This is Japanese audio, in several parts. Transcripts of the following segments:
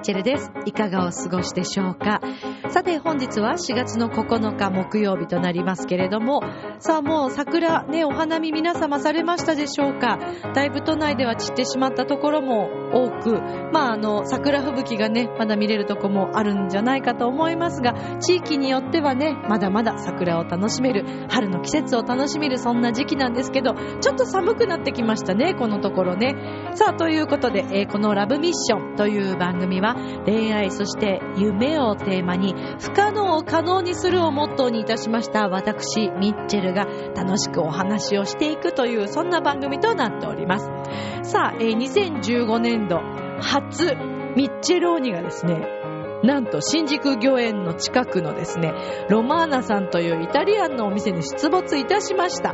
ッチェルです。いかがお過ごしでしょうか？さて本日は4月の9日木曜日となりますけれども、さあもう桜ね、お花見皆様されましたでしょうか？だいぶ都内では散ってしまったところも多く、まああの、桜吹雪がね、まだ見れるとこもあるんじゃないかと思いますが、地域によってはね、まだまだ桜を楽しめる、春の季節を楽しめるそんな時期なんですけど、ちょっと寒くなってきましたね、このところね。さあ、ということで、えー、このラブミッションという番組は、恋愛そして夢をテーマに、不可能を可能にするをモットーにいたしました私、ミッチェルが楽しくお話をしていくという、そんな番組となっております。さあ、えー、2015年度初、ミッチェローニがですね、なんと新宿御苑の近くのですね、ロマーナさんというイタリアンのお店に出没いたしました。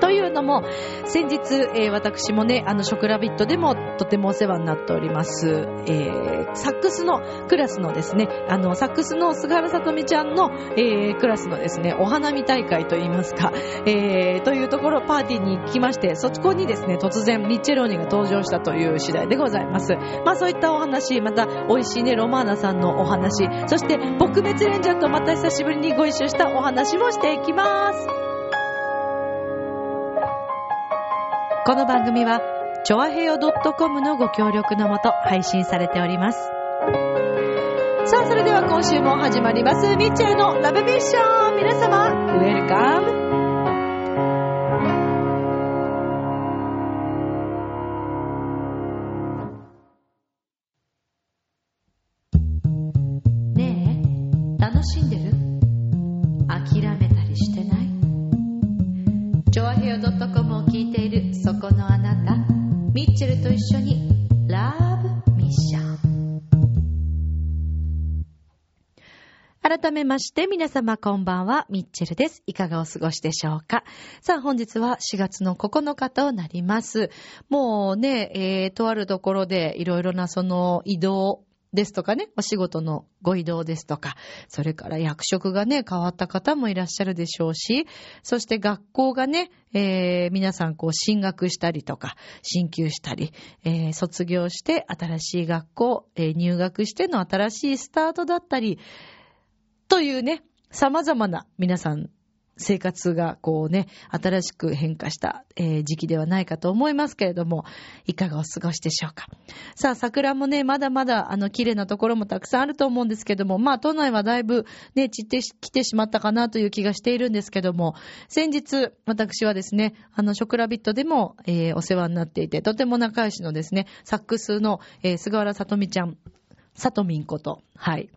というのも、先日、えー、私もね、あの、ショクラビットでもとてもお世話になっております、えー、サックスのクラスのですね、あの、サックスの菅原さとみちゃんの、えー、クラスのですね、お花見大会といいますか、えー、というところ、パーティーに行きまして、そこにですね、突然、ミッチェローニが登場したという次第でございます。まあ、そういったお話、また、美味しいね、ロマーナさんのお話、そして、撲滅レンジャーとまた久しぶりにご一緒したお話もしていきます。この番組は、ちょあへよ .com のご協力のもと配信されております。さあ、それでは今週も始まります、ミッチェルのラブミッション皆様、ウェルカムめまして、皆様こんばんは、ミッチェルです。いかがお過ごしでしょうか？さあ、本日は4月の9日となります。もうね、えー、とあるところでいろいろなその移動、ですとかね、お仕事のご移動ですとか、それから役職がね、変わった方もいらっしゃるでしょうし、そして学校がね、えー、皆さんこう進学したりとか、進級したり、えー、卒業して新しい学校、えー、入学しての新しいスタートだったり、というね、様々な皆さん生活がこうね、新しく変化した、え、時期ではないかと思いますけれども、いかがお過ごしでしょうか。さあ、桜もね、まだまだあの綺麗なところもたくさんあると思うんですけども、まあ都内はだいぶね、散ってきてしまったかなという気がしているんですけども、先日私はですね、あの、ショクラビットでも、えー、お世話になっていて、とても仲良しのですね、サックスの、えー、菅原さとみちゃん、さとみんこと、はい。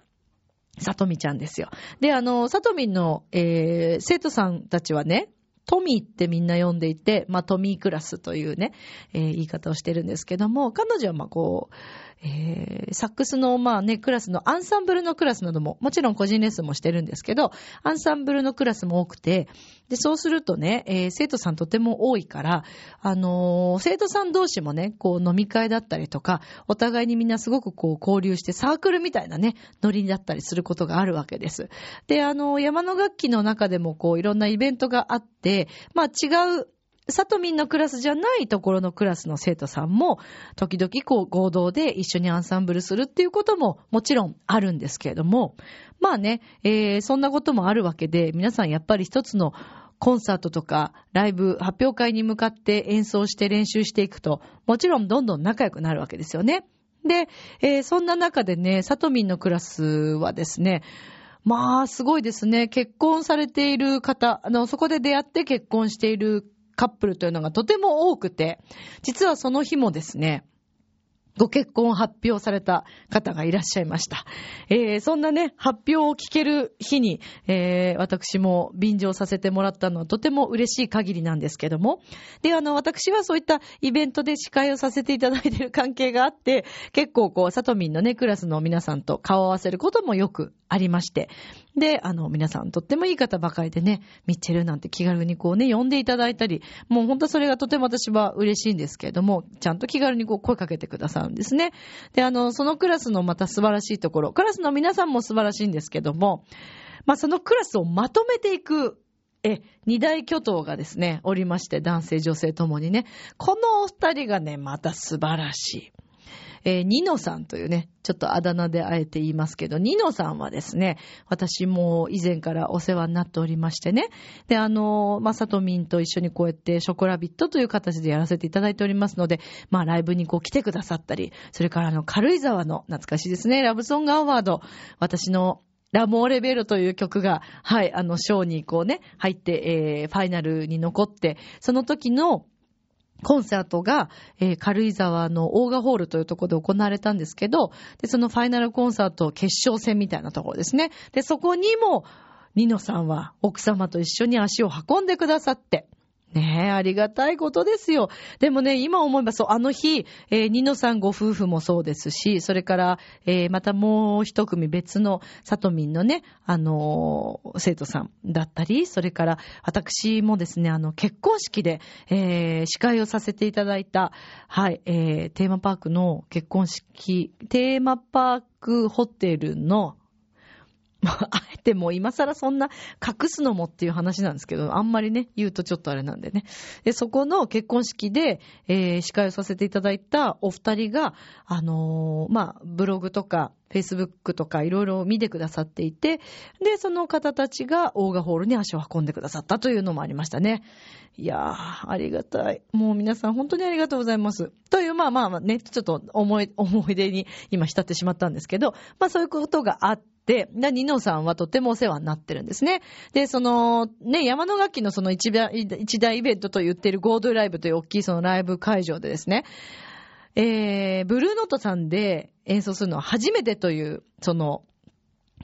さとみちゃんですよ。で、あの、さとみの、えー、生徒さんたちはね、トミーってみんな呼んでいて、まあ、トミークラスというね、えー、言い方をしてるんですけども、彼女はまこう、えー、サックスの、まあね、クラスのアンサンブルのクラスなども、もちろん個人レッスンもしてるんですけど、アンサンブルのクラスも多くて、で、そうするとね、えー、生徒さんとても多いから、あのー、生徒さん同士もね、こう飲み会だったりとか、お互いにみんなすごくこう交流してサークルみたいなね、ノリだったりすることがあるわけです。で、あのー、山の楽器の中でもこういろんなイベントがあって、まあ違うサトミンのクラスじゃないところのクラスの生徒さんも、時々こう合同で一緒にアンサンブルするっていうことももちろんあるんですけれども、まあね、えー、そんなこともあるわけで、皆さんやっぱり一つのコンサートとかライブ、発表会に向かって演奏して練習していくと、もちろんどんどん仲良くなるわけですよね。で、えー、そんな中でね、サトミンのクラスはですね、まあ、すごいですね。結婚されている方、あの、そこで出会って結婚しているカップルというのがとても多くて、実はその日もですね、ご結婚を発表された方がいらっしゃいました。えー、そんなね、発表を聞ける日に、えー、私も便乗させてもらったのはとても嬉しい限りなんですけども。で、あの、私はそういったイベントで司会をさせていただいている関係があって、結構こう、サトミンのね、クラスの皆さんと顔を合わせることもよくありまして。で、あの、皆さんとってもいい方ばかりでね、ミッチェルなんて気軽にこうね、呼んでいただいたり、もう本当それがとても私は嬉しいんですけれども、ちゃんと気軽にこう声かけてくださるんですね。で、あの、そのクラスのまた素晴らしいところ、クラスの皆さんも素晴らしいんですけども、まあそのクラスをまとめていくえ、二大巨頭がですね、おりまして、男性、女性ともにね、このお二人がね、また素晴らしい。えー、ニノさんというね、ちょっとあだ名であえて言いますけど、ニノさんはですね、私も以前からお世話になっておりましてね。で、あの、まあ、サトミンと一緒にこうやってショコラビットという形でやらせていただいておりますので、まあ、ライブにこう来てくださったり、それからあの、軽井沢の懐かしいですね、ラブソングアワード、私のラモーレベルという曲が、はい、あの、ショーにこうね、入って、えー、ファイナルに残って、その時の、コンサートが、えー、軽井沢のオーガホールというところで行われたんですけど、で、そのファイナルコンサート決勝戦みたいなところですね。で、そこにも、ニノさんは奥様と一緒に足を運んでくださって、ねえ、ありがたいことですよ。でもね、今思えばそう、あの日、えー、ニノさんご夫婦もそうですし、それから、えー、またもう一組別のサトミンのね、あのー、生徒さんだったり、それから私もですね、あの、結婚式で、えー、司会をさせていただいた、はい、えー、テーマパークの結婚式、テーマパークホテルの、あえてもう今更そんな隠すのもっていう話なんですけど、あんまりね、言うとちょっとあれなんでね。で、そこの結婚式で、えー、司会をさせていただいたお二人が、あのー、まあ、ブログとか、フェイスブックとかいろいろ見てくださっていて、で、その方たちがオーガホールに足を運んでくださったというのもありましたね。いやー、ありがたい。もう皆さん本当にありがとうございます。という、まあまあね、ちょっと思い、思い出に今浸ってしまったんですけど、まあそういうことがあって、で、ニノさんはとてもお世話になってるんですね。で、その、ね、山の楽器のその一大一大イベントと言ってるゴードライブという大きいそのライブ会場でですね、えー、ブルーノートさんで演奏するのは初めてという、その、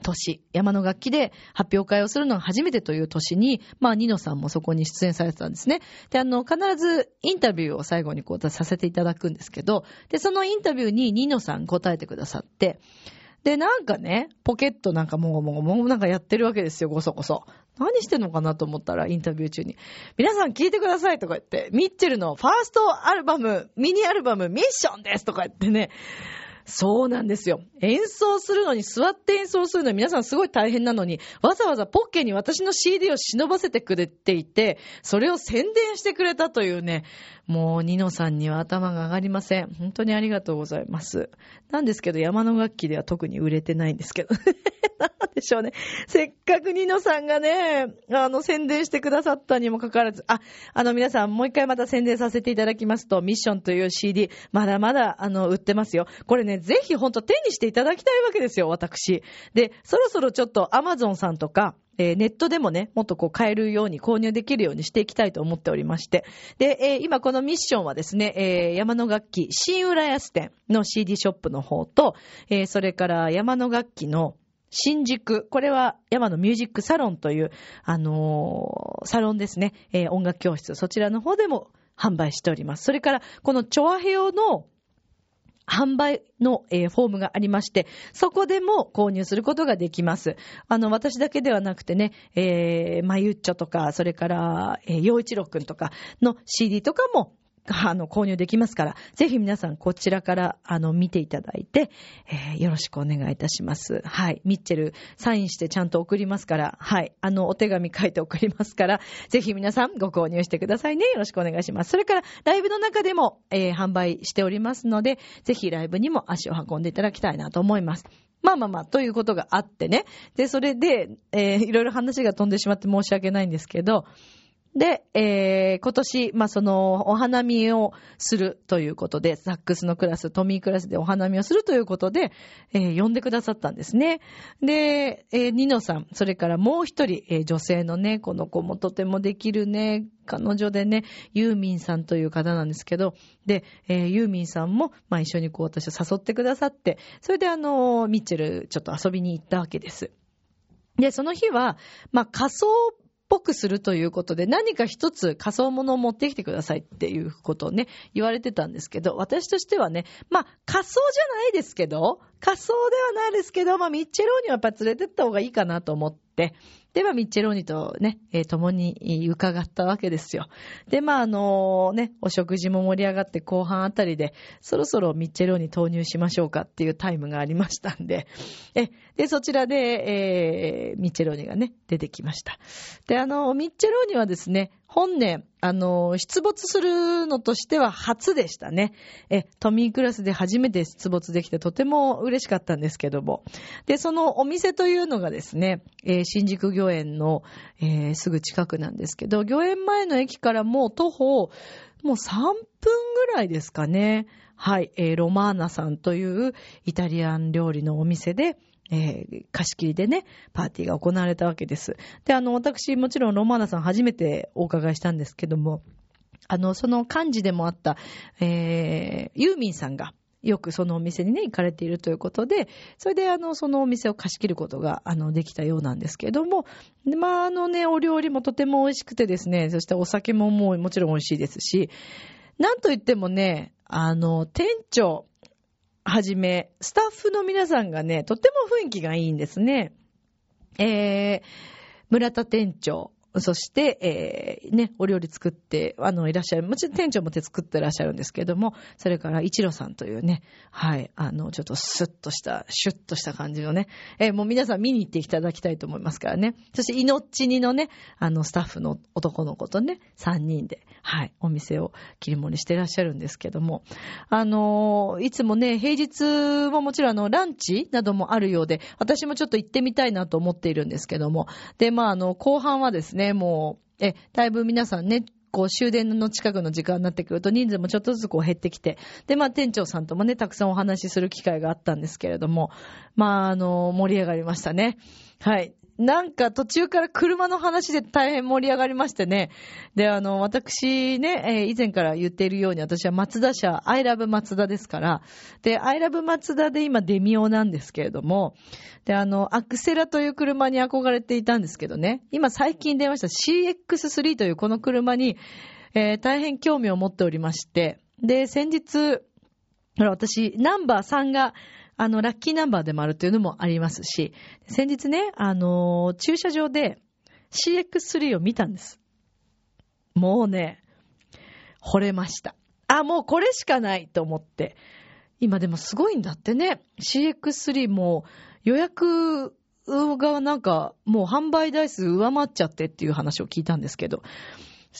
年、山の楽器で発表会をするのが初めてという年に、まあ、ニノさんもそこに出演されてたんですね。で、あの、必ずインタビューを最後にこうさせていただくんですけど、で、そのインタビューにニノさん答えてくださって、で、なんかね、ポケットなんかもごもごもごなんかやってるわけですよ、ごそごそ。何してんのかなと思ったら、インタビュー中に。皆さん聞いてくださいとか言って、ミッチェルのファーストアルバム、ミニアルバム、ミッションですとか言ってね、そうなんですよ。演奏するのに、座って演奏するのに皆さんすごい大変なのに、わざわざポッケに私の CD を忍ばせてくれていて、それを宣伝してくれたというね、もう、ニノさんには頭が上がりません。本当にありがとうございます。なんですけど、山の楽器では特に売れてないんですけど。なんでしょうね。せっかくニノさんがね、あの、宣伝してくださったにもかかわらず、あ、あの、皆さん、もう一回また宣伝させていただきますと、ミッションという CD、まだまだ、あの、売ってますよ。これね、ぜひほんと手にしていただきたいわけですよ、私。で、そろそろちょっと Amazon さんとか、えー、ネットでもね、もっとこう買えるように購入できるようにしていきたいと思っておりまして。で、えー、今このミッションはですね、えー、山の楽器、新浦安店の CD ショップの方と、え、それから山の楽器の新宿、これは山のミュージックサロンという、あのー、サロンですね、えー、音楽教室、そちらの方でも販売しております。それから、このチョアヘオの販売の、えー、フォームがありまして、そこでも購入することができます。あの、私だけではなくてね、えー、まゆっちょとか、それから、えー、洋一郎くんとかの CD とかもあの、購入できますから、ぜひ皆さんこちらから、あの、見ていただいて、えー、よろしくお願いいたします。はい。ミッチェル、サインしてちゃんと送りますから、はい。あの、お手紙書いて送りますから、ぜひ皆さんご購入してくださいね。よろしくお願いします。それから、ライブの中でも、えー、販売しておりますので、ぜひライブにも足を運んでいただきたいなと思います。まあまあまあ、ということがあってね。で、それで、えー、いろいろ話が飛んでしまって申し訳ないんですけど、で、えー、今年、まあ、その、お花見をするということで、サックスのクラス、トミークラスでお花見をするということで、えー、呼んでくださったんですね。で、えー、ニノさん、それからもう一人、えー、女性のね、この子もとてもできるね、彼女でね、ユーミンさんという方なんですけど、で、えー、ユーミンさんも、まあ、一緒にこう私を誘ってくださって、それであの、ミッチェル、ちょっと遊びに行ったわけです。で、その日は、まあ、仮想ぽくするということで、何か一つ仮想物を持ってきてくださいっていうことをね、言われてたんですけど、私としてはね、まあ、仮想じゃないですけど、仮想ではないですけど、まあ、ミッチェローにはやっぱ連れてった方がいいかなと思って、で、まあ、ミッチェローニとね、えー、共に伺ったわけですよ。で、まあ、あのー、ね、お食事も盛り上がって後半あたりで、そろそろミッチェローニ投入しましょうかっていうタイムがありましたんで、え、で、そちらで、えー、ミッチェローニがね、出てきました。で、あの、ミッチェローニはですね、本年、あの、出没するのとしては初でしたね。え、トミークラスで初めて出没できてとても嬉しかったんですけども。で、そのお店というのがですね、えー、新宿御苑の、えー、すぐ近くなんですけど、御苑前の駅からもう徒歩、もう3分ぐらいですかね。はい、えー、ロマーナさんというイタリアン料理のお店で、えー、貸し切りでね、パーティーが行われたわけです。で、あの、私、もちろんロマーナさん初めてお伺いしたんですけども、あの、その幹事でもあった、えー、ユーミンさんが、よくそのお店にね、行かれているということで、それであの、そのお店を貸し切ることが、あの、できたようなんですけれども、まあ、あのね、お料理もとても美味しくてですね、そしてお酒ももうもちろん美味しいですし、なんといってもね、あの、店長、はじめ、スタッフの皆さんがね、とっても雰囲気がいいんですね。えー、村田店長、そして、えー、ね、お料理作って、あの、いらっしゃる。もちろん店長も手作ってらっしゃるんですけども、それから、一路さんというね、はい、あの、ちょっとスッとした、シュッとした感じのね、えー、もう皆さん見に行っていただきたいと思いますからね。そして、命にのね、あの、スタッフの男の子とね、3人で、はい、お店を切り盛りしてらっしゃるんですけども、あの、いつもね、平日ももちろんあの、ランチなどもあるようで、私もちょっと行ってみたいなと思っているんですけども、で、まあ、あの、後半はですね、ね、もう、え、だいぶ皆さんね、こう終電の近くの時間になってくると人数もちょっとずつこう減ってきて、で、まあ店長さんともね、たくさんお話しする機会があったんですけれども、まああの、盛り上がりましたね。はい。なんか途中から車の話で大変盛り上がりましてね。で、あの、私ね、えー、以前から言っているように私は松田社、アイラブ松田ですから、で、アイラブ松田で今デミオなんですけれども、で、あの、アクセラという車に憧れていたんですけどね、今最近出ました CX3 というこの車に、えー、大変興味を持っておりまして、で、先日、私、ナンバー3が、あの、ラッキーナンバーでもあるというのもありますし、先日ね、あの、駐車場で CX3 を見たんです。もうね、惚れました。あ、もうこれしかないと思って。今でもすごいんだってね。CX3 も予約がなんかもう販売台数上回っちゃってっていう話を聞いたんですけど。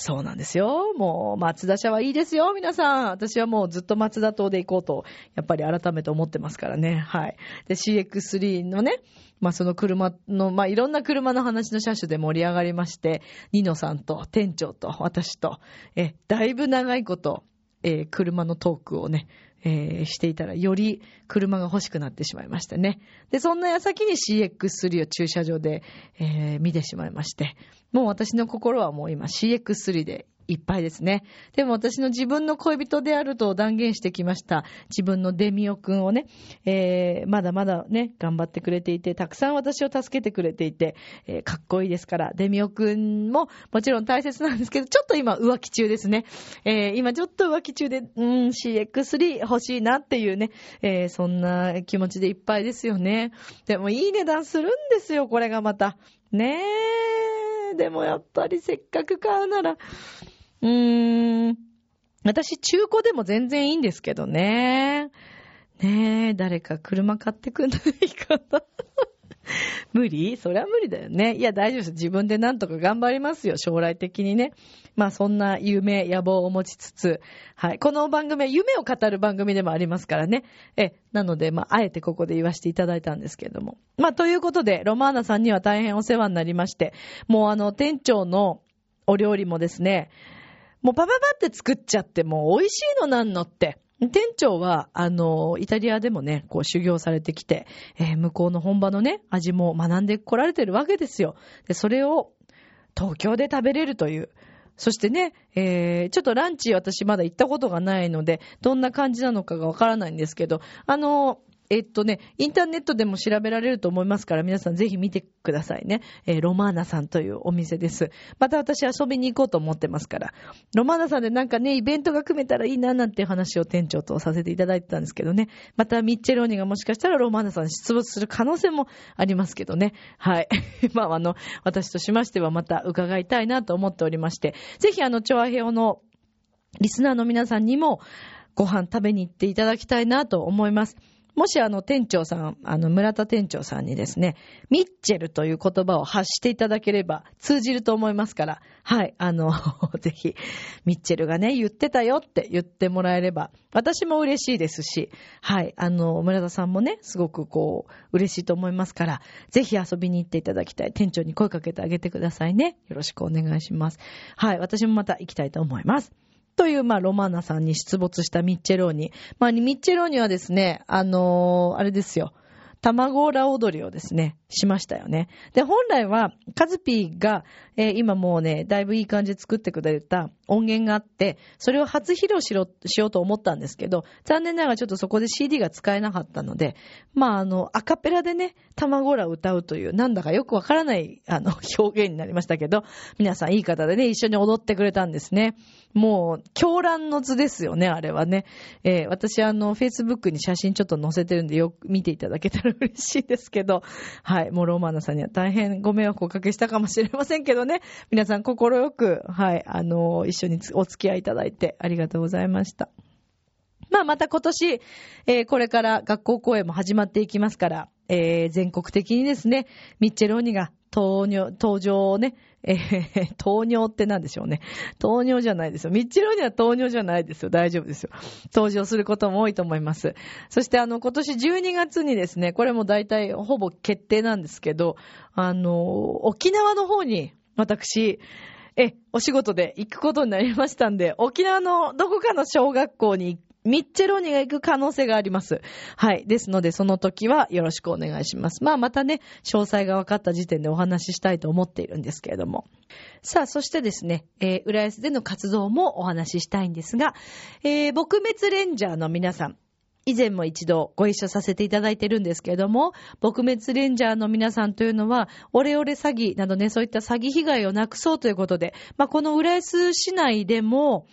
そうなんですよ。もう、松田社はいいですよ、皆さん。私はもうずっと松田島で行こうと、やっぱり改めて思ってますからね。はい。で、CX3 のね、まあその車の、まあいろんな車の話の車種で盛り上がりまして、ニノさんと店長と私と、え、だいぶ長いこと、えー、車のトークをね、えー、していたら、より車が欲しくなってしまいましたね。で、そんな矢先に CX3 を駐車場で、えー、見てしまいまして、もう私の心はもう今 CX3 でいっぱいですね。でも私の自分の恋人であると断言してきました。自分のデミオくんをね、えー、まだまだね、頑張ってくれていて、たくさん私を助けてくれていて、えー、かっこいいですから、デミオくんももちろん大切なんですけど、ちょっと今浮気中ですね。えー、今ちょっと浮気中で、うん、CX3 欲しいなっていうね、えー、そんな気持ちでいっぱいですよね。でもいい値段するんですよ、これがまた。ねえ。でもやっぱりせっかく買うなら、うーん。私、中古でも全然いいんですけどね。ねえ、誰か車買ってくんないかな。無理？それは無理だよね。いや、大丈夫です。自分でなんとか頑張りますよ。将来的にね。まあ、そんな夢、野望を持ちつつ、はい。この番組は夢を語る番組でもありますからね。え、なので、まあ、あえてここで言わせていただいたんですけれども。まあ、ということで、ロマーナさんには大変お世話になりまして、もうあの、店長のお料理もですね、もうパパパって作っちゃってもう美味しいのなんのって。店長は、あの、イタリアでもね、こう修行されてきて、えー、向こうの本場のね、味も学んでこられてるわけですよ。で、それを東京で食べれるという。そしてね、えー、ちょっとランチ私まだ行ったことがないので、どんな感じなのかがわからないんですけど、あの、えっとね、インターネットでも調べられると思いますから、皆さんぜひ見てくださいね。えー、ロマーナさんというお店です。また私遊びに行こうと思ってますから。ロマーナさんでなんかね、イベントが組めたらいいななんて話を店長とさせていただいてたんですけどね。またミッチェローニがもしかしたらロマーナさん出没する可能性もありますけどね。はい。まあ、あの、私としましてはまた伺いたいなと思っておりまして、ぜひあの、チョアヘオのリスナーの皆さんにもご飯食べに行っていただきたいなと思います。もしあの店長さん、あの村田店長さんにですね、ミッチェルという言葉を発していただければ通じると思いますから、はい、あの、ぜひ、ミッチェルがね、言ってたよって言ってもらえれば、私も嬉しいですし、はい、あの、村田さんもね、すごくこう、嬉しいと思いますから、ぜひ遊びに行っていただきたい。店長に声かけてあげてくださいね。よろしくお願いします。はい、私もまた行きたいと思います。という、まあ、ロマーナさんに出没したミッチェローニ。まあ、ミッチェローニはですね、あのー、あれですよ。卵ラ踊りをですね、しましたよね。で、本来は、カズピーが、えー、今もうね、だいぶいい感じで作ってくれた音源があって、それを初披露しろ、しようと思ったんですけど、残念ながらちょっとそこで CD が使えなかったので、まあ、あの、アカペラでね、卵裏を歌うという、なんだかよくわからない、あの、表現になりましたけど、皆さんいい方でね、一緒に踊ってくれたんですね。もう、狂乱の図ですよね、あれはね。えー、私、あの、Facebook に写真ちょっと載せてるんで、よく見ていただけたら嬉しいですけど、はい、もうローマーナさんには大変ご迷惑をおかけしたかもしれませんけどね、皆さん心よく、はい、あの、一緒にお付き合いいただいてありがとうございました。まあ、また今年、えー、これから学校公演も始まっていきますから、えー、全国的にですね、ミッチェローニが、登場をね、えー、糖尿って何でしょうね。糖尿じゃないですよ。ミッチローには糖尿じゃないですよ。大丈夫ですよ。登場することも多いと思います。そしてあの、今年12月にですね、これも大体ほぼ決定なんですけど、あの、沖縄の方に私、え、お仕事で行くことになりましたんで、沖縄のどこかの小学校に行ミッチェローニが行く可能性があります。はい。ですので、その時はよろしくお願いします。まあ、またね、詳細が分かった時点でお話ししたいと思っているんですけれども。さあ、そしてですね、えー、浦安での活動もお話ししたいんですが、えー、撲滅レンジャーの皆さん、以前も一度ご一緒させていただいてるんですけれども、撲滅レンジャーの皆さんというのは、オレオレ詐欺などね、そういった詐欺被害をなくそうということで、まあ、この浦安市内でも、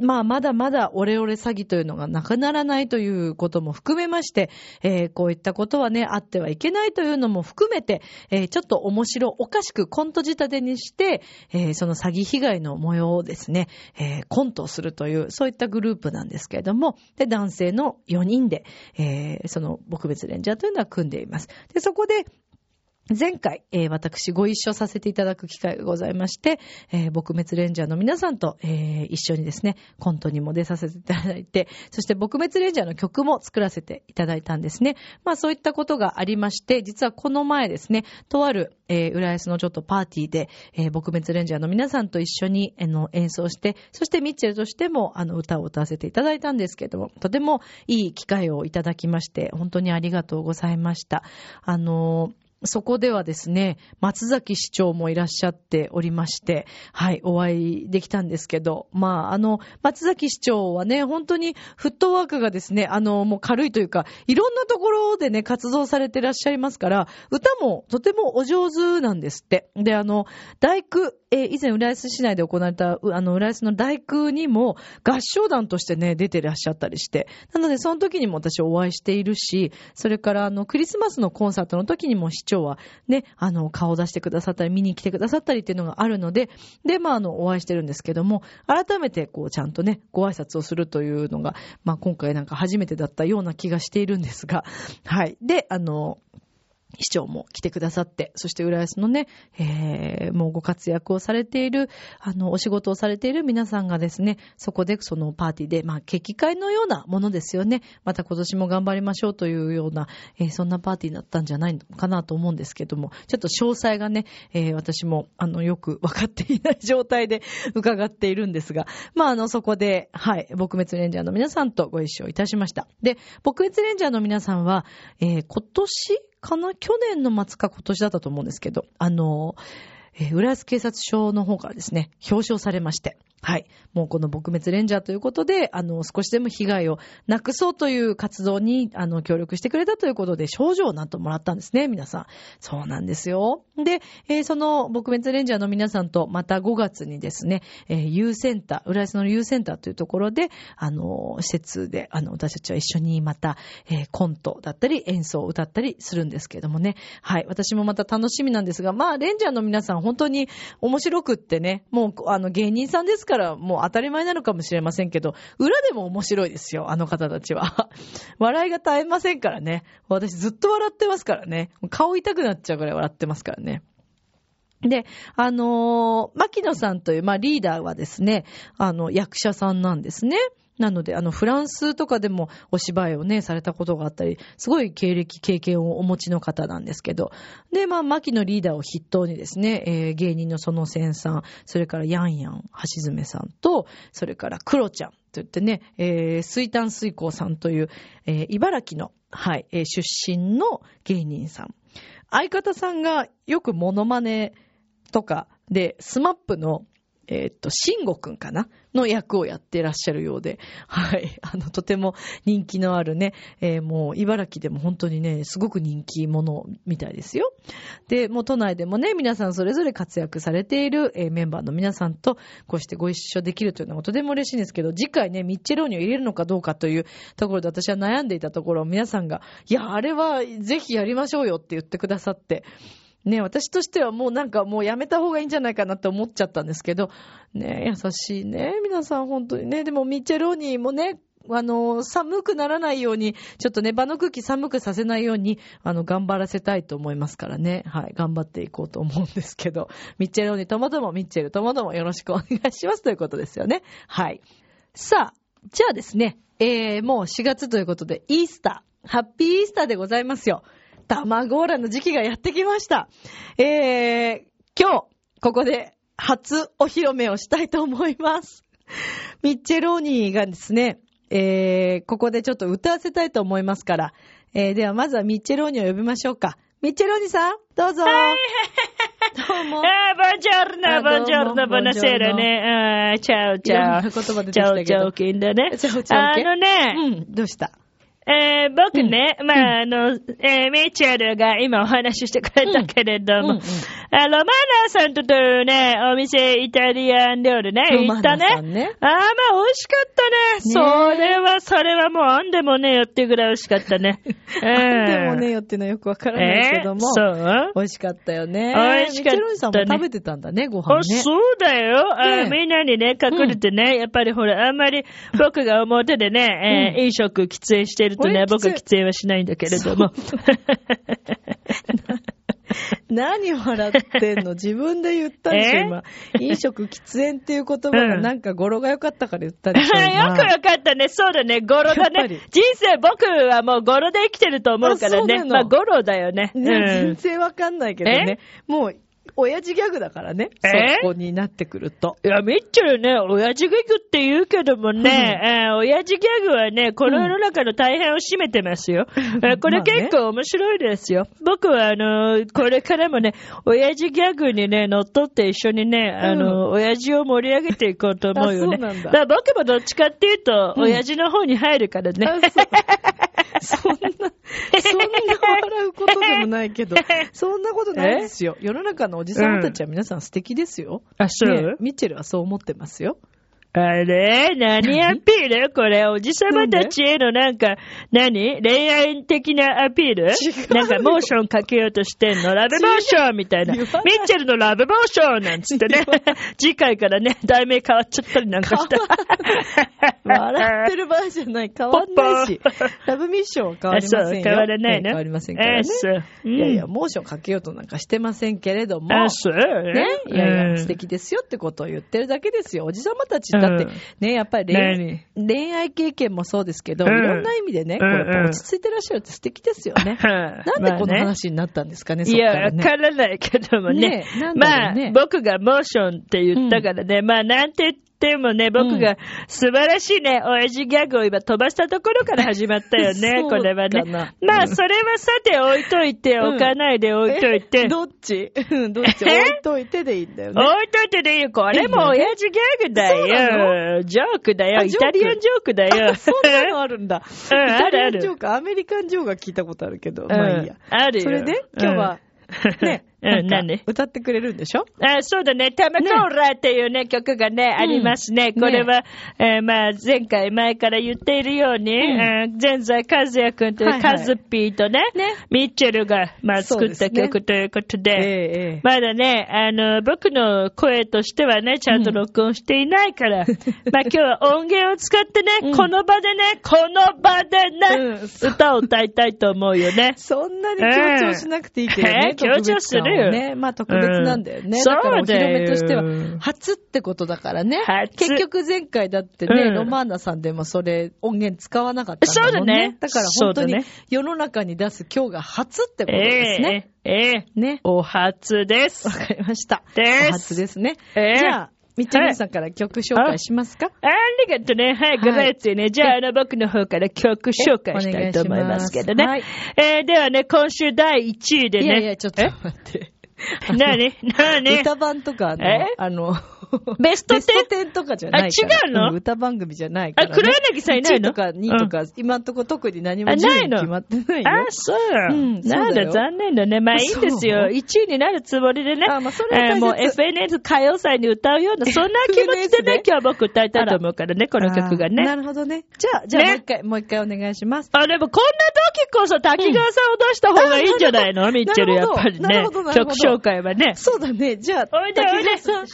まあ、まだまだオレオレ詐欺というのがなくならないということも含めまして、えー、こういったことはね、あってはいけないというのも含めて、えー、ちょっと面白おかしくコント仕立てにして、えー、その詐欺被害の模様をですね、えコントするという、そういったグループなんですけれども、で、男性の4人で、えその撲滅レンジャーというのは組んでいます。で、そこで、前回、えー、私ご一緒させていただく機会がございまして、えー、撲滅レンジャーの皆さんと、えー、一緒にですね、コントにも出させていただいて、そして撲滅レンジャーの曲も作らせていただいたんですね。まあそういったことがありまして、実はこの前ですね、とある、えー、浦安のちょっとパーティーで、えー、撲滅レンジャーの皆さんと一緒に、あの、演奏して、そしてミッチェルとしても、あの、歌を歌わせていただいたんですけれども、とてもいい機会をいただきまして、本当にありがとうございました。あのーそこではですね、松崎市長もいらっしゃっておりまして、はい、お会いできたんですけど、まあ、あの、松崎市長はね、本当にフットワークがですね、あの、もう軽いというか、いろんなところでね、活動されてらっしゃいますから、歌もとてもお上手なんですって。で、あの、大工、え、以前浦安市内で行われた、あの、浦安の大工にも合唱団としてね、出てらっしゃったりして、なのでその時にも私お会いしているし、それからあの、クリスマスのコンサートの時にも市長はね、あの、顔を出してくださったり、見に来てくださったりっていうのがあるので、で、まあ、あの、お会いしてるんですけども、改めてこう、ちゃんとね、ご挨拶をするというのが、まあ、今回なんか初めてだったような気がしているんですが、はい。で、あの、市長も来てくださって、そして浦安のね、えー、もうご活躍をされている、あの、お仕事をされている皆さんがですね、そこでそのパーティーで、まあ、決起会のようなものですよね。また今年も頑張りましょうというような、えー、そんなパーティーだったんじゃないのかなと思うんですけども、ちょっと詳細がね、えー、私も、あの、よくわかっていない状態で 伺っているんですが、まあ、あの、そこで、はい、撲滅レンジャーの皆さんとご一緒いたしました。で、撲滅レンジャーの皆さんは、え、今年かな？去年の末か今年だったと思うんですけど、あの、えー、浦安警察署の方からですね、表彰されまして、はい。もうこの撲滅レンジャーということで、あの、少しでも被害をなくそうという活動に、あの、協力してくれたということで、賞状をなんともらったんですね、皆さん。そうなんですよ。で、えー、その撲滅レンジャーの皆さんと、また5月にですね、えー、U センター、浦安の U センターというところで、あの、施設で、あの、私たちは一緒にまた、えー、コントだったり、演奏を歌ったりするんですけどもね。はい。私もまた楽しみなんですが、まあ、レンジャーの皆さん、本当に面白くってね、もう、あの、芸人さんですからもう当たり前なのかもしれませんけど、裏でも面白いですよ、あの方たちは。笑いが絶えませんからね。私ずっと笑ってますからね。顔痛くなっちゃうぐらい笑ってますからね。で、あのー、牧野さんという、まあ、リーダーはですね、あの、役者さんなんですね。なので、あの、フランスとかでもお芝居をね、されたことがあったり、すごい経歴、経験をお持ちの方なんですけど、で、まあ、牧野リーダーを筆頭にですね、えー、芸人のそのんさん、それからヤンヤン、橋爪さんと、それからクロちゃんと言ってね、えー、水炭水耕さんという、えー、茨城の、はい、えー、出身の芸人さん。相方さんがよくモノマネとかで、 SMAP の、えー、っと、シンゴくんかな？の役をやってらっしゃるようで、はい。あの、とても人気のあるね、えー、もう、茨城でも本当にね、すごく人気者みたいですよ。で、もう都内でもね、皆さんそれぞれ活躍されている、えー、メンバーの皆さんと、こうしてご一緒できるというのはとても嬉しいんですけど、次回ね、ミッチェローニを入れるのかどうかというところで私は悩んでいたところ、皆さんが、いや、あれはぜひやりましょうよって言ってくださって、ね、私としてはもうなんかもうやめた方がいいんじゃないかなって思っちゃったんですけど、ね、優しいね、皆さん本当にね。でもミッチェローニーもね、あの、寒くならないように、ちょっとね、場の空気寒くさせないように、あの、頑張らせたいと思いますからね。はい、頑張っていこうと思うんですけど、ミッチェローニーともども、ミッチェルともどもよろしくお願いしますということですよね。はい。さあ、じゃあですね、えー、もう4月ということで、イースター、ハッピーイースターでございますよ。卵ーラの時期がやってきました。えー、今日、ここで初お披露目をしたいと思います。ミッチェローニーがですね、えー、ここでちょっと歌わせたいと思いますから、えー、ではまずはミッチェローニーを呼びましょうか。ミッチェローニーさん、どうぞ。はい。どうも。ああ、ボンジョルノ、ボンジョルノ、ボナセーラね。ああ、チャオチャオ。言葉 でチャオチャオキンだね。チャオチャオキン。あのね。うん、どうした？えー、僕ね、うん、まあ、あの、えー、ミッチェルが今お話ししてくれたけれども、うんうんうん、あロマーナさんととね、お店イタリアン料理ね、行ったね。ねああ、まあ、美味しかったね。それは、それはもう、あんでもねよっていうぐらい美味しかったね。あんでもねよっていうのはよくわからないけども、えー、そう美味しかったよね。美味しかった、ね。ミッチェルさんも食べてたんだね、ご飯ね。そうだよ。ね、あみんなにね、隠れてね、やっぱりほら、あんまり僕が表でね、えー、飲食喫煙してるとね、僕は喫煙はしないんだけれども。何笑ってんの？自分で言ったでしょ、今。飲食喫煙っていう言葉がなんか語呂が良かったから言ったでしょ。よくよかったね。そうだね。語呂だね。人生僕はもう語呂で生きてると思うからね。まあ語呂だよね。ね、全然わかんないけどね。もう親父ギャグだからね。え？そこになってくると。いや、ミッチェルね、親父ギャグって言うけどもね、えー、親父ギャグはね、この世の中の大半を占めてますよ。うん、これ結構面白いですよ。僕はあの、これからもね、親父ギャグにね、乗っ取って一緒にね、あの、うん、親父を盛り上げていこうと思うよね。そうなんだ。だ僕もどっちかっていうと、親父の方に入るからね。そんな、そんな笑うことでもないけど、そんなことないですよ。世の中のおじさんたちは皆さん素敵ですよ。あ、そう、ね、ミッチェルはそう思ってますよ。あれ？何アピール？これ、おじさまたちへのなんか、何？恋愛的なアピール？なんかモーションかけようとしてんのラブモーションみたいな。ミッチェルのラブモーションなんつってね。次回からね、題名変わっちゃったりなんかした。笑ってる場合じゃない。変わんないし。ラブミッションは変わりませんよ。そう、変わらないの、変わりませんからね。うん、いやいや、モーションかけようとなんかしてませんけれども。ね。いやいや、素敵ですよってことを言ってるだけですよ。おじさまたちだって、ね、やっぱり恋恋愛経験もそうですけど、いろんな意味でね、これ落ち着いてらっしゃるって素敵ですよね。なんでこの話になったんですかね、いや、わからないけどもね。まあ、僕がモーションって言ったからね、まあ、なんて言ってでもね、僕が素晴らしいね、親父ギャグを今飛ばしたところから始まったよね、これはね。まあ、それはさて置いといて、置かないで置いといて。どっち？どっち？置いといてでいいんだよね。置いといてでいいよ。これも親父ギャグだよ。ジョークだよ。イタリアンジョークだよ。そんなのあるんだ。うん、あるある。ジョーク、アメリカンジョークは聞いたことあるけど、まあいいや。あるよ。それで、今日は、ね、うん、なん何か歌ってくれるんでしょ？あそうだね。タマコーラっていうね、曲がね、ありますね。これは、えーまあ、前回前から言っているように、えー前在和也くんというカズピーとね、ね。ミッチェルが、まあ、作った曲ということで、まだね、あの、僕の声としてはね、ちゃんと録音していないから、まあ今日は音源を使ってね、うん。この場でね、この場でね、うん。歌を歌いたいと思うよね。そんなに強調しなくていいけどね。ええ強調するよ特別感をね。まあ特別なんだよね。うんだからお披露目としては初ってことだからね。初結局前回だってね、うんロマーナさんでもそれ音源使わなかったんだもんそうだねだから本当に世の中に出す今日が初ってことですね。ええええね。お初ですわ。かりました。ですお初ですね。ええじゃあ、みっちゃんさんから曲紹介しますか？ありがとうね。はい、グレーツね。じゃあ、あの、僕の方から曲紹介したいと思いますけどね。えお願いしえーではね、今週第1位でね。いやいや、ちょっと待って。あの何？何？歌番とかのえ、あの、ベストベスト10とかじゃないから。あ違うの？ん歌番組じゃないかあ、ら、ね。黒柳さんいないの？1とか2とか、今んとこ特に何もあ順位ないの？決まってないよ。あ、そう。うんなんだ、残念だね。まあいいんですよ。そう1位になるつもりでね。あまあそれはえーもう FNS 歌謡祭に歌うような、そんな気持ちでねね、今日僕歌いたいと思うからね、この曲があーなね。るほどね。じゃあ、じゃあねもう一回、もう一回お願いします。あ、でもこんな時こそ滝川さんを出した方がいいんじゃないの？ミッチェル、やっぱりねなるほど。なるほ曲ど紹介はね。そうだね。じゃあ、おいで滝おいで川さん、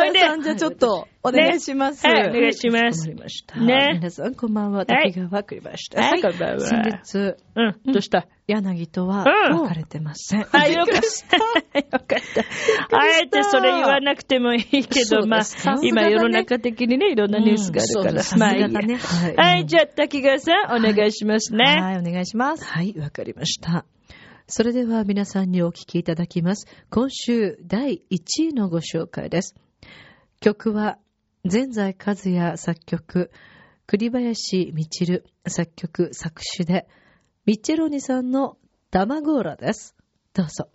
滝川さん、じゃあちょっと、お願いします。ねはいお願いしますりました。ね皆さん、こんばんは。はい滝川くりました。はいこんばんは先日、うん、どうした？柳とはうん別れてません。あ、よかった。よかっ た。あえてそれ言わなくてもいいけど、まあ今世の中的にね、いろんなニュースがあるから。まあいいや。はいはい、じゃあ、滝川さん、お願いしますね。はい、お願いします。はい、わかりました。それでは皆さんにお聴きいただきます。今週第1位のご紹介です。曲は、全在和也作曲、栗林みちる作曲作詞で、ミッチェロニさんのダマゴーラです。どうぞ。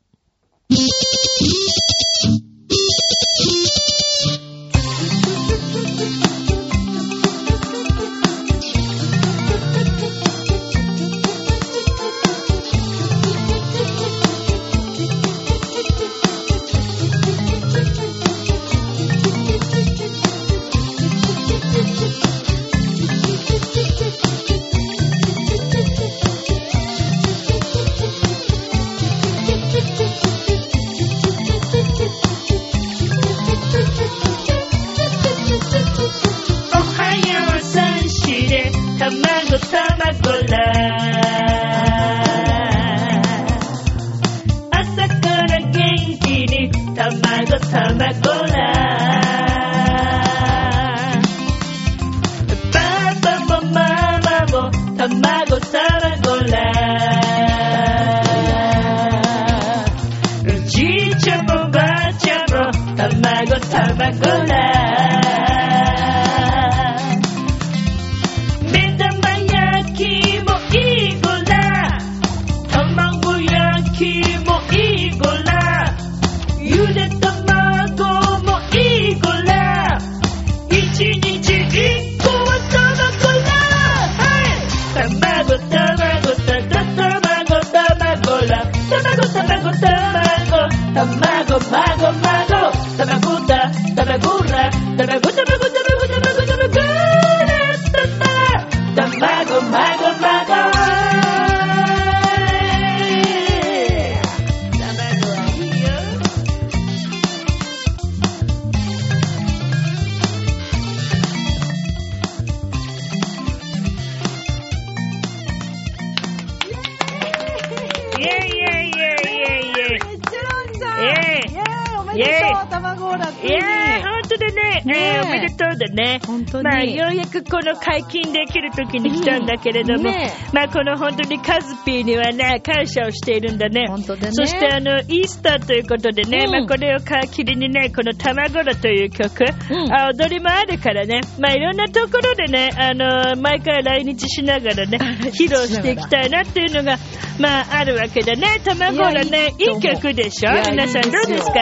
卵ラッキー。イエー、当だね。ねえ。えーおめでとうだね。本当に。まあ、ようやくこの解禁できる時に来たんだけれども、うん。ねまあ、この本当にカズピーにはね、感謝をしているんだね。本当だね。そして、あの、イースターということでね、うん。まあ、これを皮切りにね、この卵らという曲、うん。あ踊りもあるからね、まあ、いろんなところでね、あの、毎回来日しながらね、披露していきたいなっていうのが、まあ、あるわけでね、卵がね、いい曲でしょ？皆さんどうですか？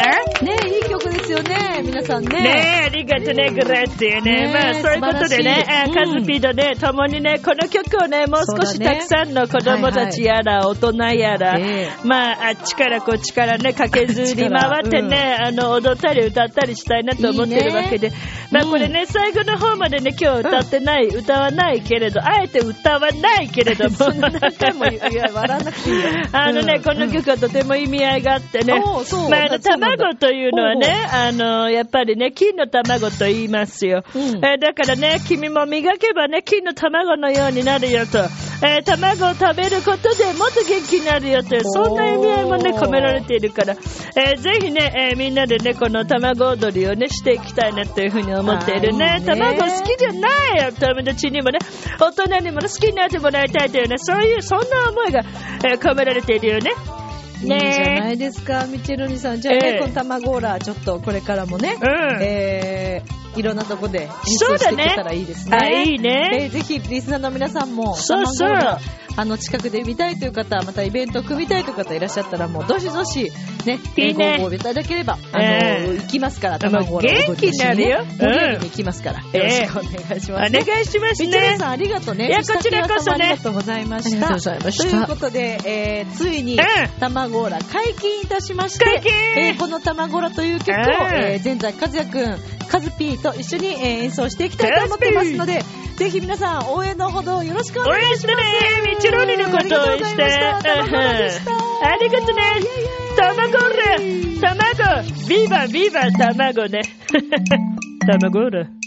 ねいい曲ですよね、皆さんね。ねえ、ありがとうね、グラッツィね。まあ、そういうことでね、カズピーとね、共にね、この曲をね、もう少したくさんの子供たちやら、大人やら、えまあ、あっちからこっちからね、駆けずり回ってね、あの、踊ったり歌ったりしたいなと思ってるわけで、まあ、うんこれね、最後の方までね、今日歌ってない、歌わないけれど、あえて歌わないけれども、そんな何回も笑わなくていいよ。あのね、うん。この曲はとても意味合いがあってね。そう。まあ、あの卵というのはね、あの、やっぱりね、金の卵と言いますよ。うん。えーだからね、君も磨けばね、金の卵のようになるよと。えー卵を食べることでもっと元気になるよという、そんな意味合いもね、込められているから、えーぜひね、えーみんなでね、この卵踊りをね、していきたいなというふうに思っているね。ね。卵好きじゃないよ、友達にもね、大人にもね、好きになってもらいたいというね、そういう、そんな思いが、えー込められているよね。いいじゃねないですか、ミチェルニさん。じゃあね、ええこの卵ーラ、ちょっとこれからもね、うん。えー、いろんなとこで演そうだね奏していけたらいいですね。あ、いいね。えーぜひリスナーの皆さんもそうそうあの近くで見たいという方またイベントを組みたいという方いらっしゃったらもうどしどしねいいね。ご応募いただければあの、ええ行きますから卵ーラ元気になるよ。盛り上げに行きますから、うんよろしくお願いしおます、ね願いしますみちるね。さんありがとうね。いやこちらこそね。ありがとうございました。ありがとうございました。ということで、えーついにうん、卵ーラ解禁いたしまして、解禁。えーこの卵ーラという曲を、うん。えー、現在、和也くん、カズピーと一緒に、えー演奏していきたいと思ってますので、ぜひ皆さん応援のほどよろしくお応願いします。援してね。みちろりのことを応援して。ありがとうね。卵ーラ。卵。ビーバー、ビーバー、卵ね。卵ーラ。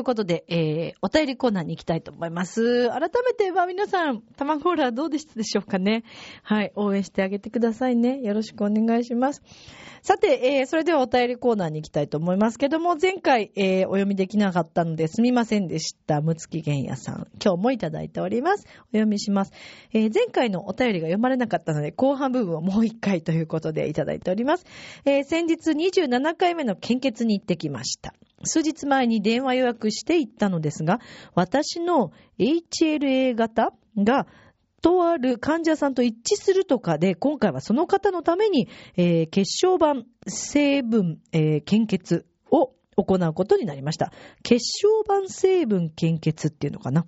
い。ということで、えー、お便りコーナーに行きたいと思います。改めては皆さん、卵ーラどうでしたでしょうかね。はい。応援してあげてくださいね。よろしくお願いします。さて、えー、それではお便りコーナーに行きたいと思いますけども、前回、えー、お読みできなかったのですみませんでした。むつきげんやさん。今日もいただいております。お読みします。えー、前回のお便りが読まれなかったので、後半部分をもう一回ということでいただいております。えー、先日27回目の献血に行ってきました。数日前に電話予約して行ったのですが、私の HLA 型が、とある患者さんと一致するとかで、今回はその方のために、えー血小板成分、えー献血を行うことになりました。血小板成分献血っていうのかな？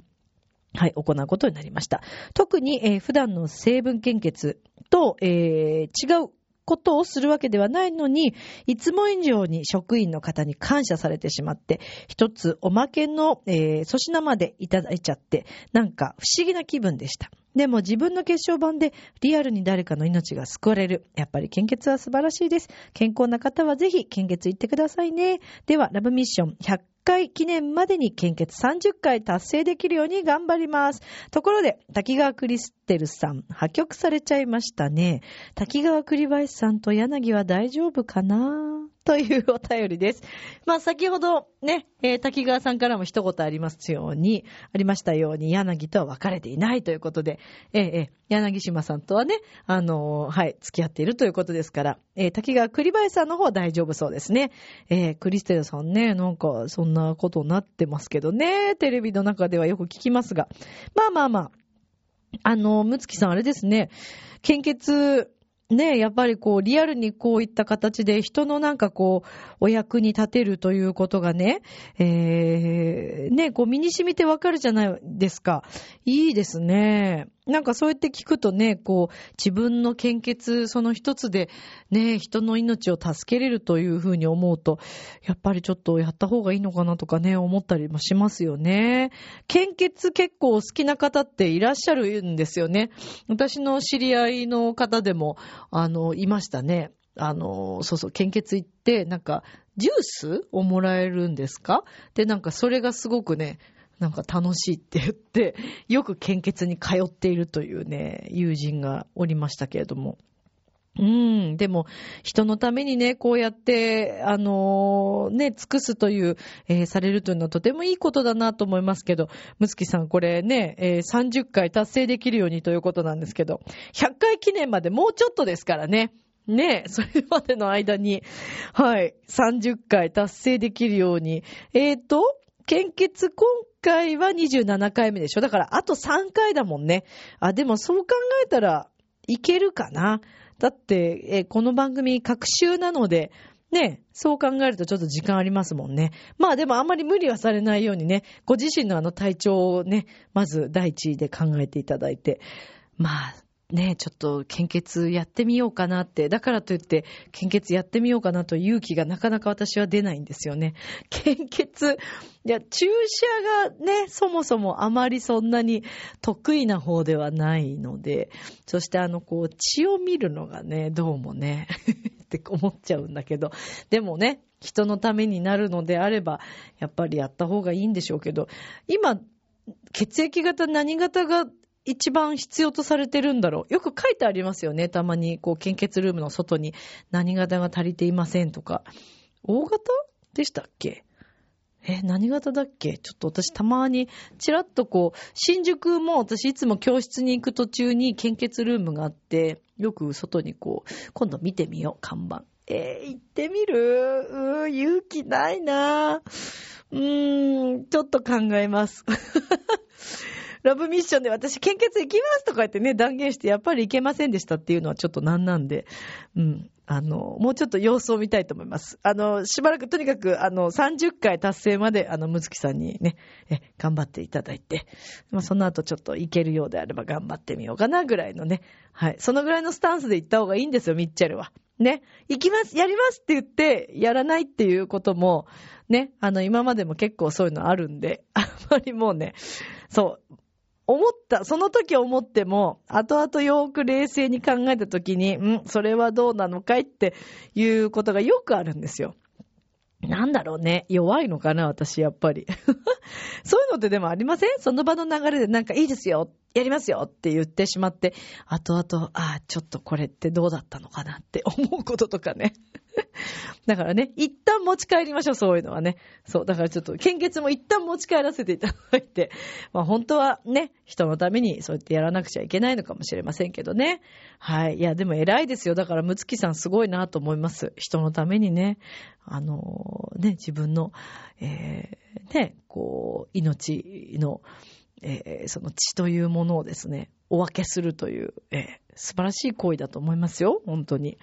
はい、行うことになりました。特に、えー普段の成分献血と、えー違うことをするわけではないのに、いつも以上に職員の方に感謝されてしまって、一つおまけの、えー粗品までいただいちゃって、なんか不思議な気分でした。でも自分の血小板でリアルに誰かの命が救われる。やっぱり献血は素晴らしいです。健康な方はぜひ献血行ってくださいね。では、ラブミッション100回記念までに献血30回達成できるように頑張ります。ところで、滝川クリステルさん、破局されちゃいましたね。滝川栗林さんと柳は大丈夫かな？というお便りです。まあ先ほどね、えー滝川さんからも一言ありますように、ありましたように、柳とは別れていないということで、えーえー柳島さんとはね、あのーはい、付き合っているということですから、え滝川栗林さんの方は大丈夫そうですね。えクリステルさんね、なんかそんなことになってますけどね、テレビの中ではよく聞きますが、まあまあまあ、あの、むつきさんあれですね、献血、ね、やっぱりこう、リアルにこういった形で人のなんかこう、お役に立てるということがね、えー、ね、こう身に染みてわかるじゃないですか。いいですね。なんかそうやって聞くとね、こう、自分の献血その一つで、ね、人の命を助けれるというふうに思うと、やっぱりちょっとやった方がいいのかなとかね、思ったりもしますよね。献血結構好きな方っていらっしゃるんですよね。私の知り合いの方でも、あの、いましたね。あの、そうそう、献血行って、なんか、ジュースをもらえるんですか？で、なんかそれがすごくね、なんか楽しいって言って、よく献血に通っているというね、友人がおりましたけれども。うん、でも、人のためにね、こうやって、あのーね、尽くすという、えーされるというのはとてもいいことだなと思いますけど、むつきさん、これね、えー30回達成できるようにということなんですけど、100回記念までもうちょっとですからね。ね、それまでの間に、はい、30回達成できるように。えーと、献血今回は27回目でしょだから、あと3回だもんね。あ、でもそう考えたら、いけるかなだって、えこの番組、各週なので、ね、そう考えるとちょっと時間ありますもんね。まあでもあんまり無理はされないようにね、ご自身のあの体調をね、まず第一位で考えていただいて、まあね、ちょっと献血やってみようかなって、だからといって献血やってみようかなという勇気がなかなか私は出ないんですよね。献血、いや、注射がね、そもそもあまりそんなに得意な方ではないので、そしてあの、こう、血を見るのがね、どうもね、って思っちゃうんだけど、でもね、人のためになるのであれば、やっぱりやった方がいいんでしょうけど、今、血液型何型が一番必要とされてるんだろう。よく書いてありますよね。たまに、こう、献血ルームの外に何型が足りていませんとか。大型でしたっけ？え、何型だっけ？ちょっと私たまに、ちらっとこう、新宿も私いつも教室に行く途中に献血ルームがあって、よく外にこう、今度見てみよう、看板。えー行ってみる？うー勇気ないなうーん、ちょっと考えます。ラブミッションで私献血行きますとか言ってね、断言してやっぱり行けませんでしたっていうのはちょっとなんなんで、うん。あの、もうちょっと様子を見たいと思います。あの、しばらくとにかく、あの、30回達成まで、あの、むつきさんにね、え、頑張っていただいて、まあ、その後ちょっと行けるようであれば頑張ってみようかなぐらいのね、はい。そのぐらいのスタンスで行った方がいいんですよ、ミッチェルは。ね。行きます、やりますって言って、やらないっていうことも、ね、あの、今までも結構そういうのあるんで、あんまりもうね、そう、思った、その時思っても、後々よく冷静に考えた時に、ん、それはどうなのかいっていうことがよくあるんですよ。なんだろうね。弱いのかな私、やっぱり。そういうのってでもありません？その場の流れでなんかいいですよ。やりますよって言ってしまって、後々、ああ、ちょっとこれってどうだったのかなって 思うこととかね。だからね、一旦持ち帰りましょう、そういうのはね。そう、だからちょっと、献血も一旦持ち帰らせていただいて、まあ本当はね、人のためにそうやってやらなくちゃいけないのかもしれませんけどね。はい。いや、でも偉いですよ。だから、むつきさんすごいなと思います。人のためにね、あのね、自分の、えーね、こう、命の、えーその血というものをですね、お分けするという、え素晴らしい行為だと思いますよ、本当に。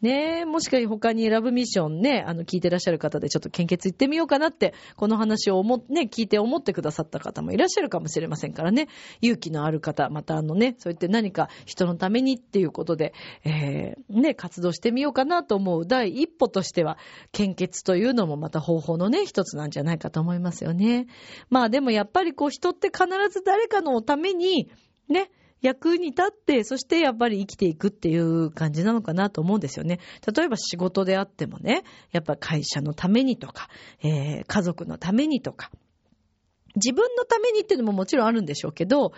ねえ、もしかし他にラブミッションね、あの、聞いてらっしゃる方でちょっと献血行ってみようかなって、この話を思、ね、聞いて思ってくださった方もいらっしゃるかもしれませんからね、勇気のある方、またあのね、そうやって何か人のためにっていうことで、えーね、活動してみようかなと思う第一歩としては、献血というのもまた方法のね、一つなんじゃないかと思いますよね。まあでもやっぱりこう人って必ず誰かのために、ね、役に立って、そしてやっぱり生きていくっていう感じなのかなと思うんですよね。例えば仕事であってもね、やっぱ会社のためにとか、えー家族のためにとか、自分のためにっていうのももちろんあるんでしょうけど、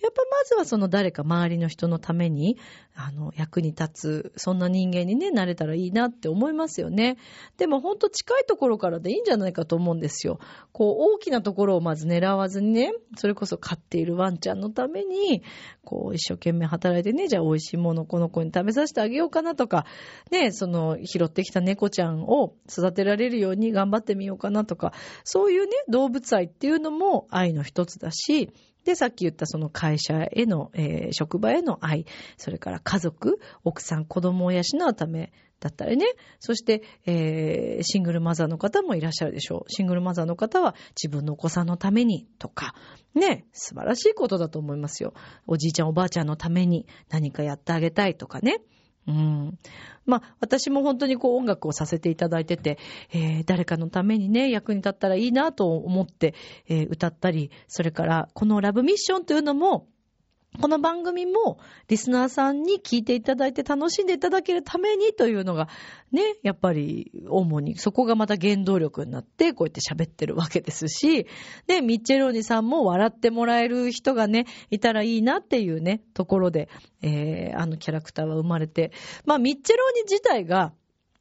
やっぱまずはその誰か周りの人のために、あの、役に立つ、そんな人間にね、なれたらいいなって思いますよね。でもほんと近いところからでいいんじゃないかと思うんですよ。こう、大きなところをまず狙わずにね、それこそ飼っているワンちゃんのために、こう、一生懸命働いてね、じゃあ美味しいものこの子に食べさせてあげようかなとか、ね、その、拾ってきた猫ちゃんを育てられるように頑張ってみようかなとか、そういうね、動物愛っていうのも愛の一つだし、で、さっき言ったその会社への、えー職場への愛、それから家族、奥さん、子供を養うためだったりね。そして、えーシングルマザーの方もいらっしゃるでしょう。シングルマザーの方は自分のお子さんのためにとか、ね、素晴らしいことだと思いますよ。おじいちゃんおばあちゃんのために何かやってあげたいとかね。うん。まあ、私も本当にこう音楽をさせていただいてて、えー誰かのためにね、役に立ったらいいなと思って、えー歌ったり、それからこのラブミッションというのも、この番組もリスナーさんに聞いていただいて楽しんでいただけるためにというのがね、やっぱり主にそこがまた原動力になってこうやって喋ってるわけですし、で、ミッチェローニさんも笑ってもらえる人がね、いたらいいなっていうね、ところで、えー、あのキャラクターは生まれて、まあミッチェローニ自体が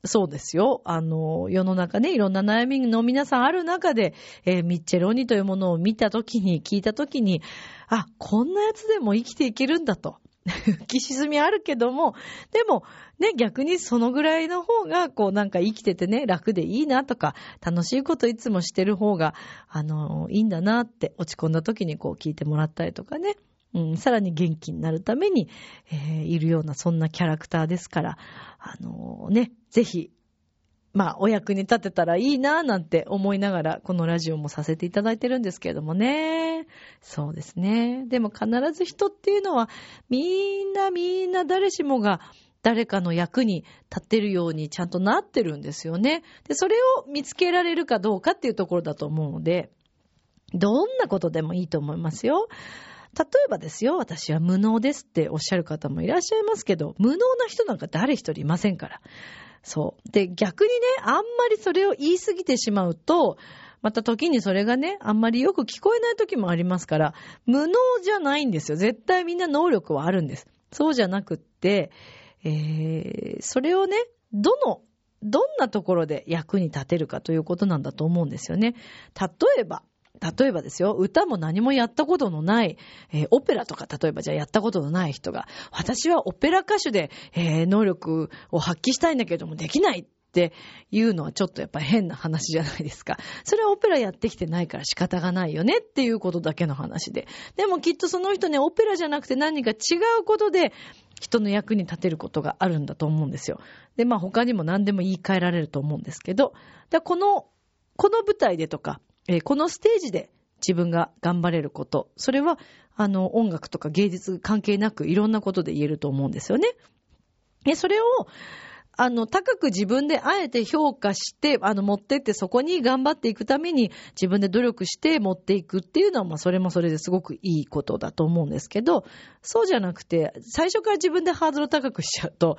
そうですよ。あの、世の中ね、いろんな悩みの皆さんある中で、えー、ミッチェロニというものを見たときに、聞いたときに、あ、こんなやつでも生きていけるんだと。浮き沈みあるけども、でも、ね、逆にそのぐらいの方が、こうなんか生きててね、楽でいいなとか、楽しいこといつもしてる方が、あの、いいんだなって落ち込んだ時にこう聞いてもらったりとかね、うん、さらに元気になるために、えー、いるようなそんなキャラクターですから、あのー、ね、ぜひ、まあ、お役に立てたらいいなぁなんて思いながら、このラジオもさせていただいてるんですけれどもね。そうですね。でも必ず人っていうのは、みんなみんな誰しもが、誰かの役に立てるようにちゃんとなってるんですよね。で、それを見つけられるかどうかっていうところだと思うので、どんなことでもいいと思いますよ。例えばですよ、私は無能ですっておっしゃる方もいらっしゃいますけど、無能な人なんか誰一人いませんから。そう。で、逆にね、あんまりそれを言い過ぎてしまうと、また時にそれがね、あんまりよく聞こえない時もありますから、無能じゃないんですよ。絶対みんな能力はあるんです。そうじゃなくって、えー、それをね、どの、どんなところで役に立てるかということなんだと思うんですよね。例えば、例えばですよ、歌も何もやったことのない、えー、オペラとか例えばじゃあやったことのない人が、私はオペラ歌手で、えー、能力を発揮したいんだけどもできないっていうのはちょっとやっぱり変な話じゃないですか。それはオペラやってきてないから仕方がないよねっていうことだけの話で。でもきっとその人ね、オペラじゃなくて何か違うことで、人の役に立てることがあるんだと思うんですよ。で、まあ他にも何でも言い換えられると思うんですけど、でこの、この舞台でとか、えー、このステージで自分が頑張れること、それは、あの、音楽とか芸術関係なくいろんなことで言えると思うんですよね。で、それを、あの、高く自分であえて評価して、あの、持ってってそこに頑張っていくために自分で努力して持っていくっていうのは、まあ、それもそれですごくいいことだと思うんですけど、そうじゃなくて、最初から自分でハードル高くしちゃうと、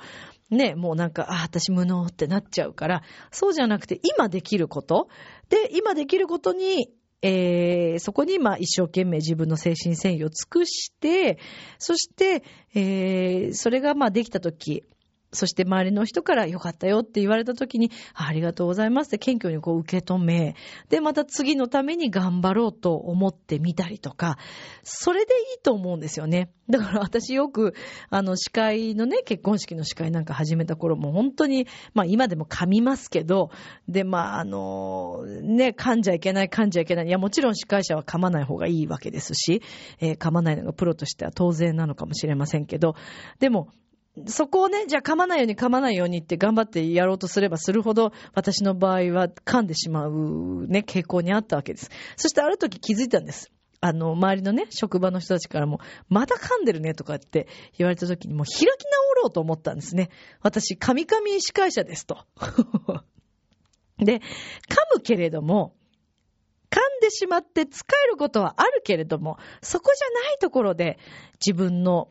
ね、もうなんか、あ、私無能ってなっちゃうから、そうじゃなくて、今できること、で、今できることに、えー、そこにまあ一生懸命自分の精神繊維を尽くして、そして、えー、それがまあできたとき、そして周りの人から良かったよって言われた時に、ありがとうございますって謙虚にこう受け止め、で、また次のために頑張ろうと思ってみたりとか、それでいいと思うんですよね。だから私よく、あの、司会のね、結婚式の司会なんか始めた頃も本当に、まあ今でも噛みますけど、で、まああの、ね、噛んじゃいけない、噛んじゃいけない。いや、もちろん司会者は噛まない方がいいわけですし、えー、噛まないのがプロとしては当然なのかもしれませんけど、でも、そこをね、じゃあ噛まないように噛まないようにって頑張ってやろうとすればするほど、私の場合は噛んでしまうね、傾向にあったわけです。そしてある時気づいたんです。あの、周りのね、職場の人たちからも、まだ噛んでるねとかって言われた時にもう開き直ろうと思ったんですね。私、噛み噛み司会者ですと。で、噛むけれども、噛んでしまって使えることはあるけれども、そこじゃないところで自分の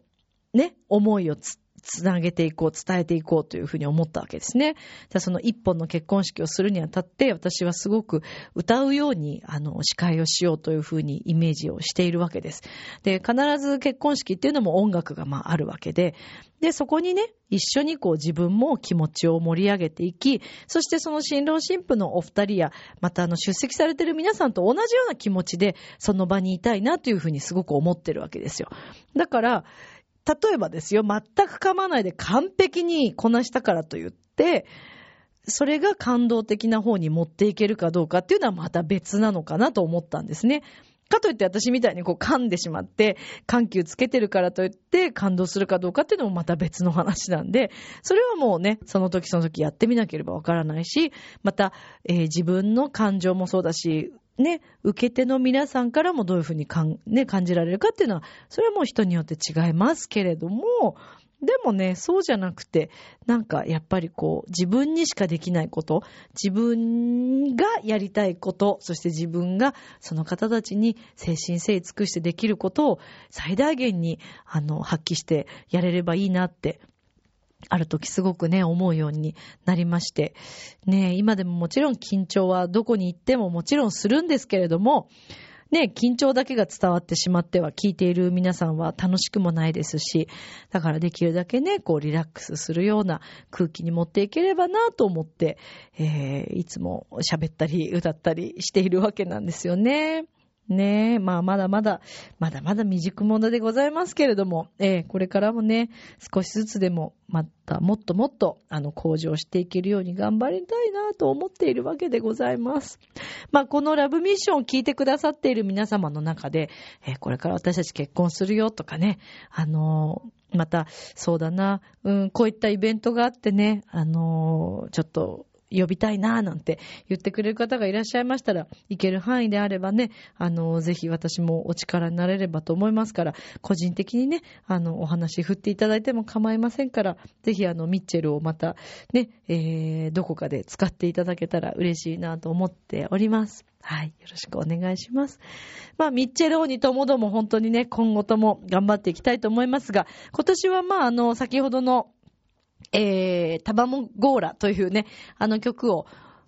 ね、思いをつつなげていこう、伝えていこうというふうに思ったわけですね。その一本の結婚式をするにあたって、私はすごく歌うように、あの、司会をしようというふうにイメージをしているわけです。で、必ず結婚式っていうのも音楽がまああるわけで、で、そこにね、一緒にこう自分も気持ちを盛り上げていき、そしてその新郎新婦のお二人や、またあの出席されている皆さんと同じような気持ちで、その場にいたいなというふうにすごく思ってるわけですよ。だから、例えばですよ、全く噛まないで完璧にこなしたからと言って、それが感動的な方に持っていけるかどうかっていうのはまた別なのかなと思ったんですね。かといって私みたいにこう噛んでしまって、緩急つけてるからといって感動するかどうかっていうのもまた別の話なんで、それはもうね、その時その時やってみなければわからないし、また、えー、自分の感情もそうだし、ね、受け手の皆さんからもどういうふうにかん、ね、感じられるかっていうのは、それはもう人によって違いますけれども、でもね、そうじゃなくて、なんかやっぱりこう、自分にしかできないこと、自分がやりたいこと、そして自分がその方たちに精神誠意尽くしてできることを最大限に、あの、発揮してやれればいいなってある時すごくね、思うようになりまして。ね、今でももちろん緊張はどこに行ってももちろんするんですけれども、ね、緊張だけが伝わってしまっては聞いている皆さんは楽しくもないですし、だからできるだけね、こうリラックスするような空気に持っていければなと思って、えー、いつも喋ったり歌ったりしているわけなんですよね。ねえ、まあまだまだ、まだまだ未熟者でございますけれども、えー、これからもね、少しずつでも、またもっともっと、あの、向上していけるように頑張りたいなと思っているわけでございます。まあこのラブミッションを聞いてくださっている皆様の中で、えー、これから私たち結婚するよとかね、あの、また、そうだな、うん、こういったイベントがあってね、あの、ちょっと、呼びたいなぁなんて言ってくれる方がいらっしゃいましたら、行ける範囲であればね、あの、ぜひ私もお力になれればと思いますから、個人的にね、あの、お話振っていただいても構いませんから、ぜひあの、ミッチェルをまたね、えー、どこかで使っていただけたら嬉しいなと思っております。はい。よろしくお願いします。まあ、ミッチェル王にともども本当にね、今後とも頑張っていきたいと思いますが、今年はまあ、あの、先ほどのえー、タバモゴーラというね、あの曲を、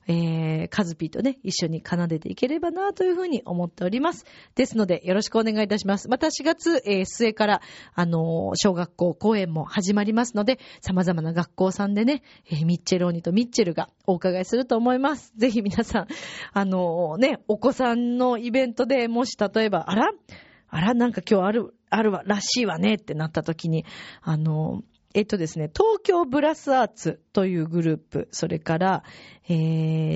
えー、カズピーとね、一緒に奏でていければなというふうに思っております。ですので、よろしくお願いいたします。また4月、えー、末から、あのー、小学校公演も始まりますので、様々な学校さんでね、えー、ミッチェローニとミッチェルがお伺いすると思います。ぜひ皆さん、あのー、ね、お子さんのイベントでもし例えば、あら？あら、なんか今日ある、あるわ、らしいわねってなった時に、あの、えっとですね、東京ブラスアーツというグループ、それから、え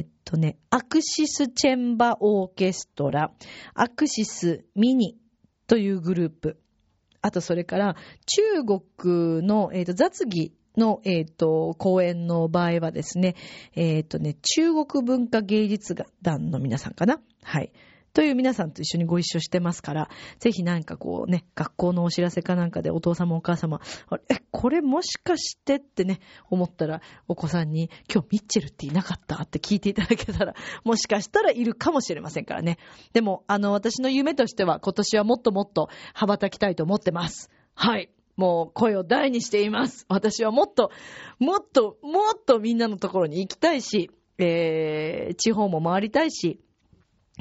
ー、っとね、アクシスチェンバオーケストラ、アクシスミニというグループ、あとそれから、中国の、えー、っと雑技の、えっ、と、公演の場合はですね、えっ、とね、中国文化芸術団の皆さんかな？はい。という皆さんと一緒にご一緒してますから、ぜひなんかこうね、学校のお知らせかなんかでお父様お母様、え、これもしかしてってね、思ったら、お子さんに、今日ミッチェルっていなかったって聞いていただけたら、もしかしたらいるかもしれませんからね。でも、あの、私の夢としては、今年はもっともっと羽ばたきたいと思ってます。はい。もう声を大にしています。私はもっと、もっと、もっとみんなのところに行きたいし、えー、地方も回りたいし、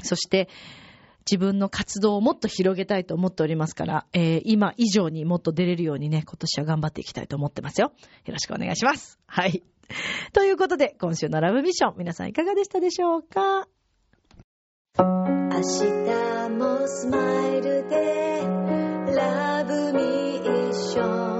そして、自分の活動をもっと広げたいと思っておりますから、えー、今以上にもっと出れるようにね、今年は頑張っていきたいと思ってますよ。よろしくお願いします。はい。ということで、今週のラブミッション、皆さんいかがでしたでしょうか？明日もスマイルで、ラブミッション。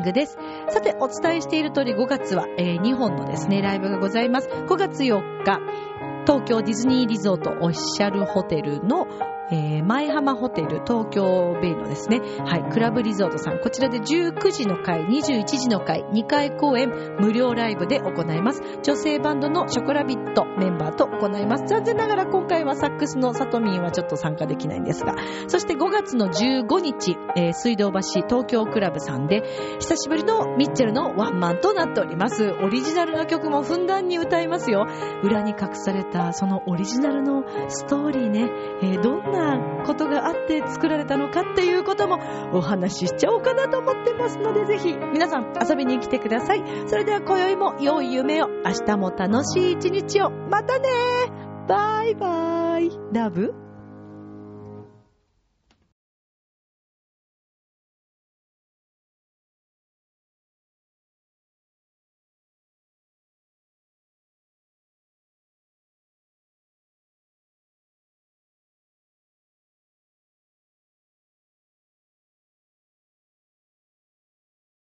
ングです。さて、お伝えしている通り5月は、えー、2本のですね、ライブがございます。5月4日、東京ディズニーリゾートオフィシャルホテルのえー、前浜ホテル東京ベイのですね、はい、クラブリゾートさん、こちらで19時の回、21時の回、2回公演、無料ライブで行います。女性バンドのショコラビットメンバーと行います。残念ながら今回はサックスのサトミンはちょっと参加できないんですが、そして5月の15日、えー、水道橋東京クラブさんで、久しぶりのミッチェルのワンマンとなっております。オリジナルの曲もふんだんに歌いますよ。裏に隠されたそのオリジナルのストーリーね、えー、どんななことがあって作られたのかっていうこともお話ししちゃおうかなと思ってますので、ぜひ皆さん遊びに来てください。それでは今宵も良い夢を、明日も楽しい一日を。またねバイバイラブ